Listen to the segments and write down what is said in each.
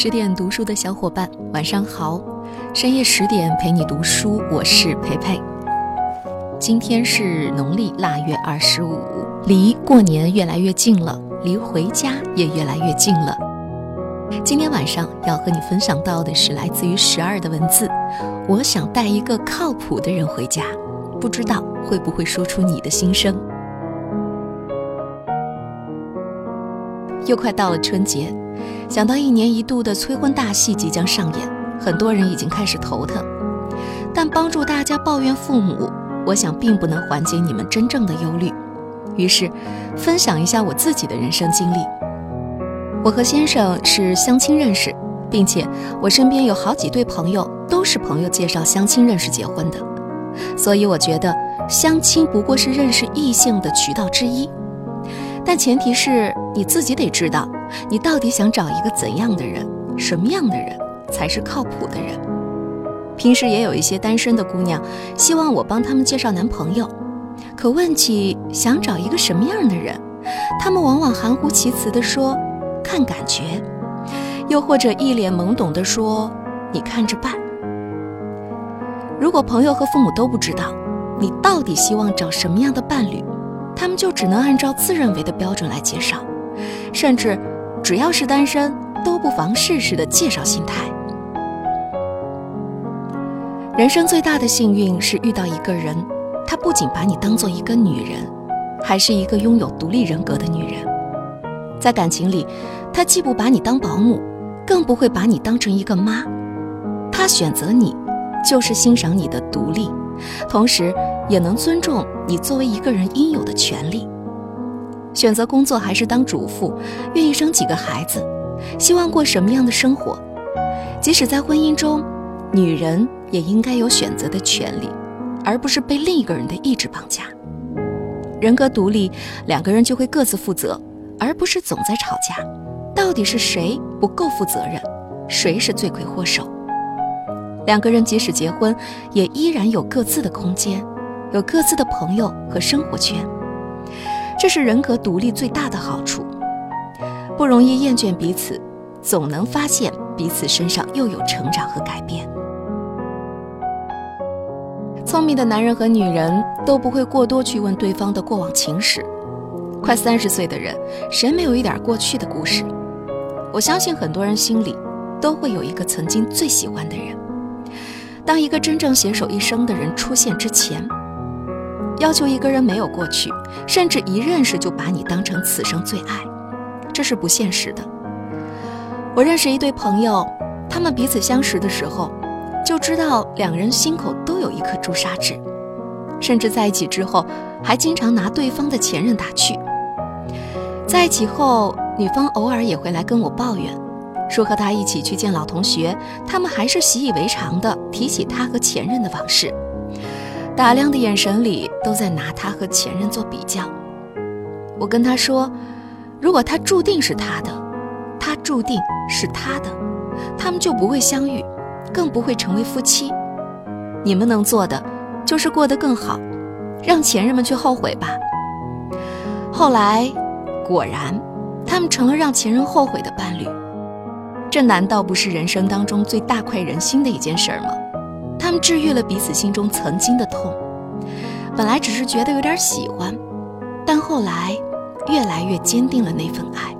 十点读书的小伙伴，晚上好！深夜十点陪你读书，我是培培。今天是农历腊月二十五，离过年越来越近了，离回家也越来越近了。今天晚上要和你分享到的是来自于十二的文字。我想带一个靠谱的人回家，不知道会不会说出你的心声。又快到了春节。想到一年一度的催婚大戏即将上演，很多人已经开始头疼。但帮助大家抱怨父母，我想并不能缓解你们真正的忧虑。于是，分享一下我自己的人生经历。我和先生是相亲认识，并且我身边有好几对朋友都是朋友介绍相亲认识结婚的，所以我觉得相亲不过是认识异性的渠道之一。但前提是你自己得知道。你到底想找一个怎样的人？什么样的人才是靠谱的人？平时也有一些单身的姑娘，希望我帮他们介绍男朋友。可问起想找一个什么样的人，他们往往含糊其辞地说：“看感觉。”又或者一脸懵懂地说：“你看着办。”如果朋友和父母都不知道你到底希望找什么样的伴侣，他们就只能按照自认为的标准来介绍，甚至。只要是单身，都不妨试试的介绍心态。人生最大的幸运是遇到一个人，他不仅把你当做一个女人，还是一个拥有独立人格的女人。在感情里，他既不把你当保姆，更不会把你当成一个妈。他选择你，就是欣赏你的独立，同时也能尊重你作为一个人应有的权利。选择工作还是当主妇，愿意生几个孩子，希望过什么样的生活？即使在婚姻中，女人也应该有选择的权利，而不是被另一个人的意志绑架。人格独立，两个人就会各自负责，而不是总在吵架。到底是谁不够负责任？谁是罪魁祸首？两个人即使结婚，也依然有各自的空间，有各自的朋友和生活圈。这是人格独立最大的好处，不容易厌倦彼此，总能发现彼此身上又有成长和改变。聪明的男人和女人都不会过多去问对方的过往情史。快三十岁的人，谁没有一点过去的故事？我相信很多人心里都会有一个曾经最喜欢的人。当一个真正携手一生的人出现之前。要求一个人没有过去，甚至一认识就把你当成此生最爱，这是不现实的。我认识一对朋友，他们彼此相识的时候，就知道两人心口都有一颗朱砂痣，甚至在一起之后，还经常拿对方的前任打趣。在一起后，女方偶尔也会来跟我抱怨，说和他一起去见老同学，他们还是习以为常的提起他和前任的往事。打量的眼神里都在拿他和前任做比较。我跟他说：“如果他注定是他的，他注定是他的，他们就不会相遇，更不会成为夫妻。你们能做的就是过得更好，让前任们去后悔吧。”后来，果然，他们成了让前任后悔的伴侣。这难道不是人生当中最大快人心的一件事吗？他们治愈了彼此心中曾经的痛，本来只是觉得有点喜欢，但后来越来越坚定了那份爱。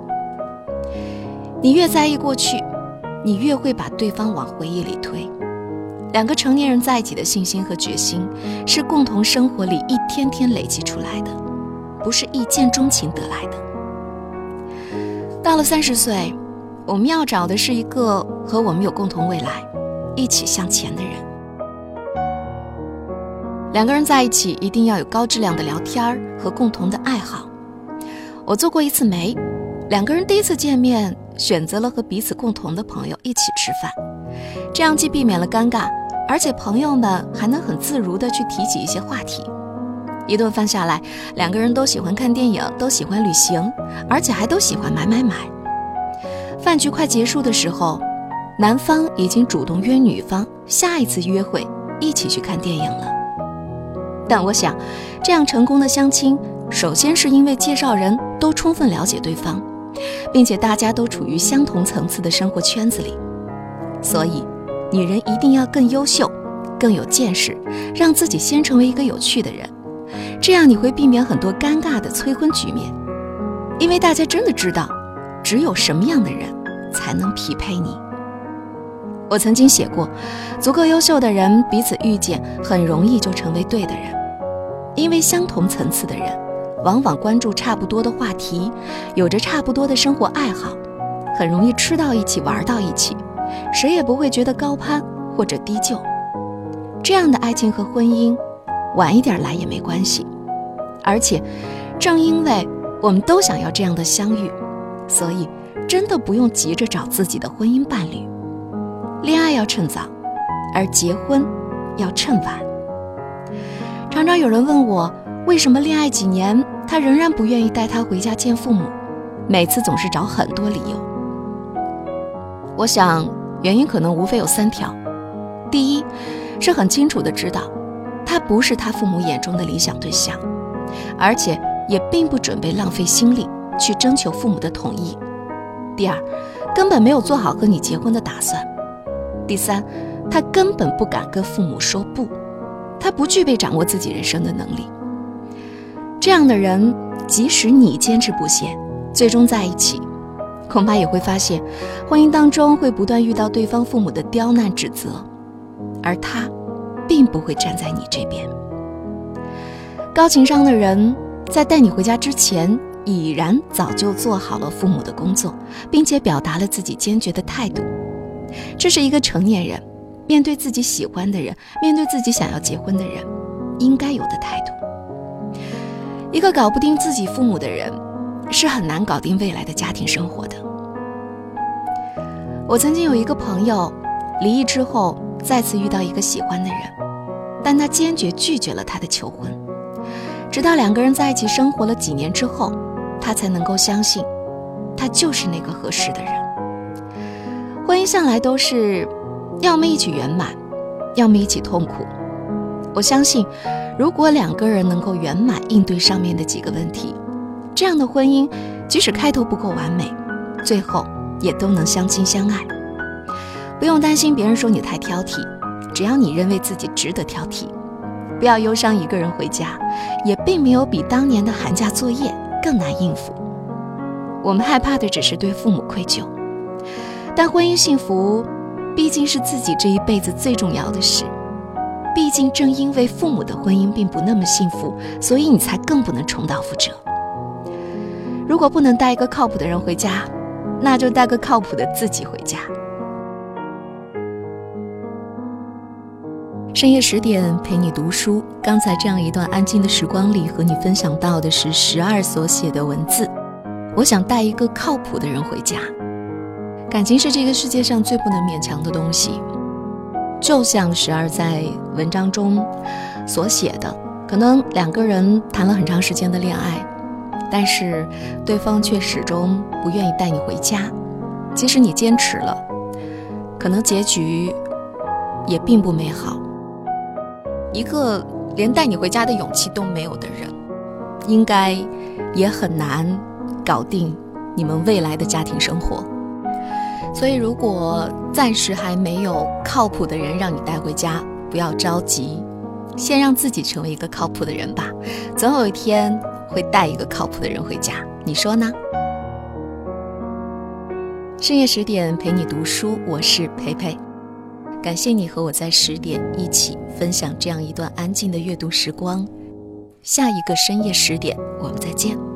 你越在意过去，你越会把对方往回忆里推。两个成年人在一起的信心和决心，是共同生活里一天天累积出来的，不是一见钟情得来的。到了三十岁，我们要找的是一个和我们有共同未来、一起向前的人。两个人在一起一定要有高质量的聊天和共同的爱好。我做过一次媒，两个人第一次见面选择了和彼此共同的朋友一起吃饭，这样既避免了尴尬，而且朋友们还能很自如地去提起一些话题。一顿饭下来，两个人都喜欢看电影，都喜欢旅行，而且还都喜欢买买买。饭局快结束的时候，男方已经主动约女方下一次约会一起去看电影了。但我想，这样成功的相亲，首先是因为介绍人都充分了解对方，并且大家都处于相同层次的生活圈子里。所以，女人一定要更优秀，更有见识，让自己先成为一个有趣的人，这样你会避免很多尴尬的催婚局面。因为大家真的知道，只有什么样的人才能匹配你。我曾经写过，足够优秀的人彼此遇见，很容易就成为对的人，因为相同层次的人，往往关注差不多的话题，有着差不多的生活爱好，很容易吃到一起，玩到一起，谁也不会觉得高攀或者低就。这样的爱情和婚姻，晚一点来也没关系。而且，正因为我们都想要这样的相遇，所以真的不用急着找自己的婚姻伴侣。恋爱要趁早，而结婚要趁晚。常常有人问我，为什么恋爱几年，他仍然不愿意带她回家见父母，每次总是找很多理由。我想，原因可能无非有三条：第一，是很清楚的知道，他不是他父母眼中的理想对象，而且也并不准备浪费心力去征求父母的同意；第二，根本没有做好和你结婚的打算。第三，他根本不敢跟父母说不，他不具备掌握自己人生的能力。这样的人，即使你坚持不懈，最终在一起，恐怕也会发现，婚姻当中会不断遇到对方父母的刁难指责，而他，并不会站在你这边。高情商的人，在带你回家之前，已然早就做好了父母的工作，并且表达了自己坚决的态度。这是一个成年人面对自己喜欢的人，面对自己想要结婚的人，应该有的态度。一个搞不定自己父母的人，是很难搞定未来的家庭生活的。我曾经有一个朋友，离异之后再次遇到一个喜欢的人，但他坚决拒绝了他的求婚，直到两个人在一起生活了几年之后，他才能够相信，他就是那个合适的人。婚姻向来都是，要么一起圆满，要么一起痛苦。我相信，如果两个人能够圆满应对上面的几个问题，这样的婚姻，即使开头不够完美，最后也都能相亲相爱。不用担心别人说你太挑剔，只要你认为自己值得挑剔，不要忧伤一个人回家，也并没有比当年的寒假作业更难应付。我们害怕的只是对父母愧疚。但婚姻幸福，毕竟是自己这一辈子最重要的事。毕竟正因为父母的婚姻并不那么幸福，所以你才更不能重蹈覆辙。如果不能带一个靠谱的人回家，那就带个靠谱的自己回家。深夜十点陪你读书。刚才这样一段安静的时光里，和你分享到的是十二所写的文字。我想带一个靠谱的人回家。感情是这个世界上最不能勉强的东西，就像十二在文章中所写的，可能两个人谈了很长时间的恋爱，但是对方却始终不愿意带你回家，即使你坚持了，可能结局也并不美好。一个连带你回家的勇气都没有的人，应该也很难搞定你们未来的家庭生活。所以，如果暂时还没有靠谱的人让你带回家，不要着急，先让自己成为一个靠谱的人吧。总有一天会带一个靠谱的人回家，你说呢？深夜十点陪你读书，我是培培，感谢你和我在十点一起分享这样一段安静的阅读时光。下一个深夜十点，我们再见。